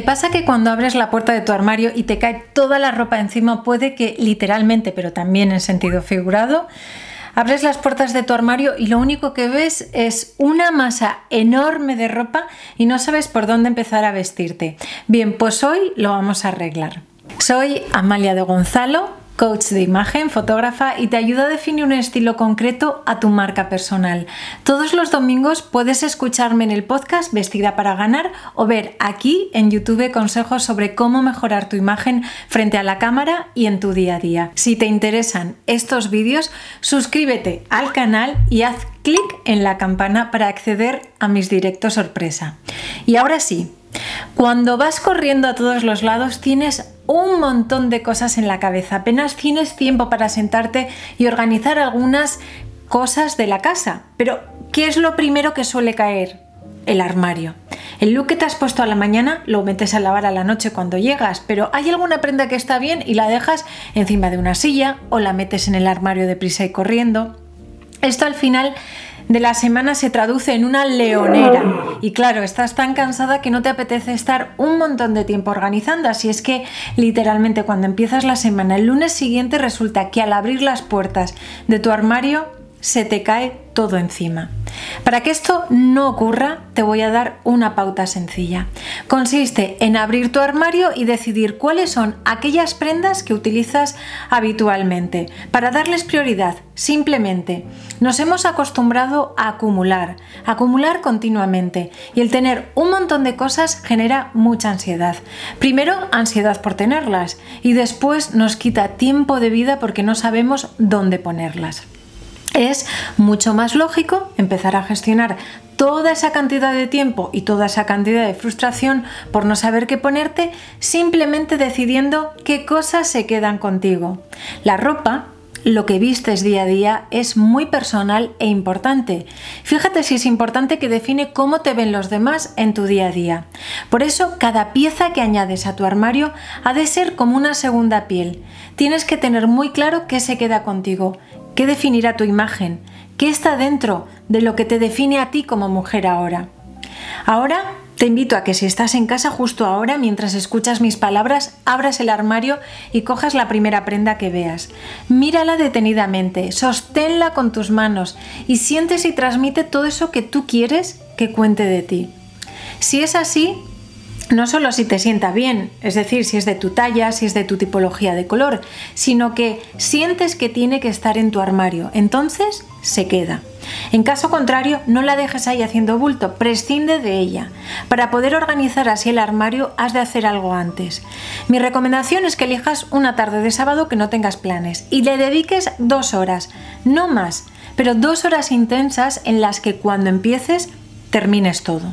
¿Te pasa que cuando abres la puerta de tu armario y te cae toda la ropa encima, puede que literalmente, pero también en sentido figurado, abres las puertas de tu armario y lo único que ves es una masa enorme de ropa y no sabes por dónde empezar a vestirte? Bien, pues hoy lo vamos a arreglar. Soy Amalia de Gonzalo, coach de imagen, fotógrafa y te ayuda a definir un estilo concreto a tu marca personal. Todos los domingos puedes escucharme en el podcast Vestida para ganar o ver aquí en YouTube consejos sobre cómo mejorar tu imagen frente a la cámara y en tu día a día. Si te interesan estos vídeos, suscríbete al canal y haz clic en la campana para acceder a mis directos sorpresa. Y ahora sí, cuando vas corriendo a todos los lados tienes un montón de cosas en la cabeza. Apenas tienes tiempo para sentarte y organizar algunas cosas de la casa. Pero, ¿qué es lo primero que suele caer? El armario. El look que te has puesto a la mañana lo metes a lavar a la noche cuando llegas, pero hay alguna prenda que está bien y la dejas encima de una silla o la metes en el armario de prisa y corriendo. Esto al final de la semana se traduce en una leonera. Y claro, estás tan cansada que no te apetece estar un montón de tiempo organizando. Así es que literalmente cuando empiezas la semana, el lunes siguiente resulta que al abrir las puertas de tu armario se te cae todo encima. Para que esto no ocurra, te voy a dar una pauta sencilla. Consiste en abrir tu armario y decidir cuáles son aquellas prendas que utilizas habitualmente, para darles prioridad, simplemente. Nos hemos acostumbrado a acumular, acumular continuamente, y el tener un montón de cosas genera mucha ansiedad. Primero, ansiedad por tenerlas, y después nos quita tiempo de vida porque no sabemos dónde ponerlas. Es mucho más lógico empezar a gestionar toda esa cantidad de tiempo y toda esa cantidad de frustración por no saber qué ponerte, simplemente decidiendo qué cosas se quedan contigo. La ropa lo que vistes día a día es muy personal e importante. Fíjate si es importante que define cómo te ven los demás en tu día a día. Por eso, cada pieza que añades a tu armario ha de ser como una segunda piel. Tienes que tener muy claro qué se queda contigo ¿Qué definirá tu imagen? ¿Qué está dentro de lo que te define a ti como mujer ahora? Ahora te invito a que si estás en casa justo ahora, mientras escuchas mis palabras, abras el armario y cojas la primera prenda que veas. Mírala detenidamente, sosténla con tus manos y sientes y transmite todo eso que tú quieres que cuente de ti. Si es así, no solo si te sienta bien, es decir, si es de tu talla, si es de tu tipología de color, sino que sientes que tiene que estar en tu armario, entonces se queda. En caso contrario, no la dejes ahí haciendo bulto, prescinde de ella. Para poder organizar así el armario, has de hacer algo antes. Mi recomendación es que elijas una tarde de sábado que no tengas planes y le dediques dos horas, no más, pero dos horas intensas en las que cuando empieces termines todo.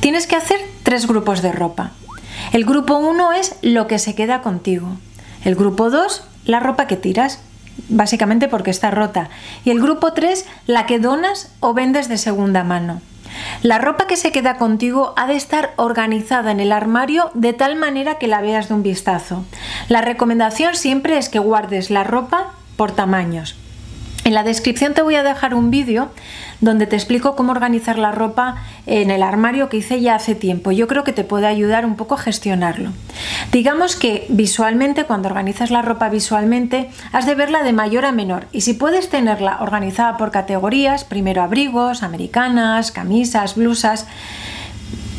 Tienes que hacer tres grupos de ropa. El grupo 1 es lo que se queda contigo. El grupo 2, la ropa que tiras, básicamente porque está rota. Y el grupo 3, la que donas o vendes de segunda mano. La ropa que se queda contigo ha de estar organizada en el armario de tal manera que la veas de un vistazo. La recomendación siempre es que guardes la ropa por tamaños. En la descripción te voy a dejar un vídeo donde te explico cómo organizar la ropa en el armario que hice ya hace tiempo. Yo creo que te puede ayudar un poco a gestionarlo. Digamos que visualmente, cuando organizas la ropa visualmente, has de verla de mayor a menor y si puedes tenerla organizada por categorías, primero abrigos, americanas, camisas, blusas,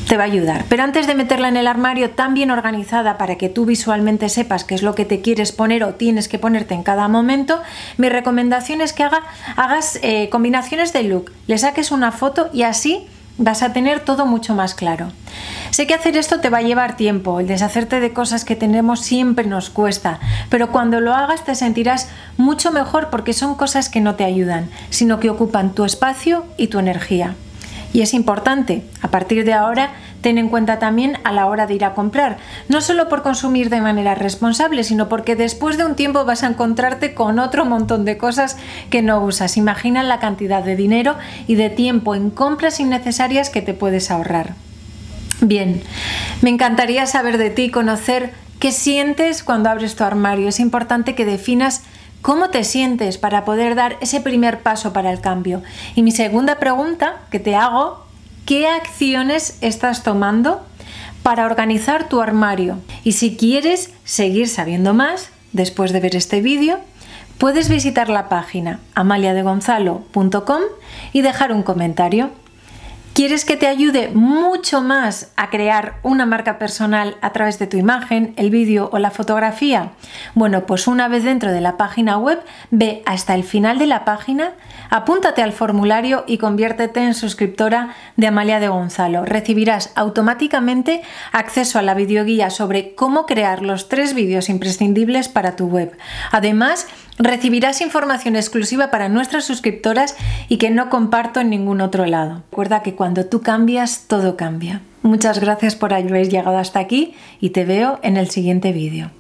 te va a ayudar. Pero antes de meterla en el armario tan bien organizada para que tú visualmente sepas qué es lo que te quieres poner o tienes que ponerte en cada momento, mi recomendación es que haga, hagas eh, combinaciones de look, le saques una foto y así vas a tener todo mucho más claro. Sé que hacer esto te va a llevar tiempo, el deshacerte de cosas que tenemos siempre nos cuesta, pero cuando lo hagas te sentirás mucho mejor porque son cosas que no te ayudan, sino que ocupan tu espacio y tu energía. Y es importante, a partir de ahora, ten en cuenta también a la hora de ir a comprar, no solo por consumir de manera responsable, sino porque después de un tiempo vas a encontrarte con otro montón de cosas que no usas. Imagina la cantidad de dinero y de tiempo en compras innecesarias que te puedes ahorrar. Bien, me encantaría saber de ti, conocer qué sientes cuando abres tu armario. Es importante que definas ¿Cómo te sientes para poder dar ese primer paso para el cambio? Y mi segunda pregunta que te hago, ¿qué acciones estás tomando para organizar tu armario. Y si quieres seguir sabiendo más, después de ver este vídeo, puedes visitar la página amaliadegonzalo.com y dejar un comentario. ¿Quieres que te ayude mucho más a crear una marca personal a través de tu imagen, el vídeo o la fotografía? Bueno, pues una vez dentro de la página web, ve hasta el final de la página, apúntate al formulario y conviértete en suscriptora de Amalia de Gonzalo. Recibirás automáticamente acceso a la videoguía sobre cómo crear los tres vídeos imprescindibles para tu web. Además, Recibirás información exclusiva para nuestras suscriptoras y que no comparto en ningún otro lado. Recuerda que cuando tú cambias, todo cambia. Muchas gracias por haber llegado hasta aquí y te veo en el siguiente vídeo.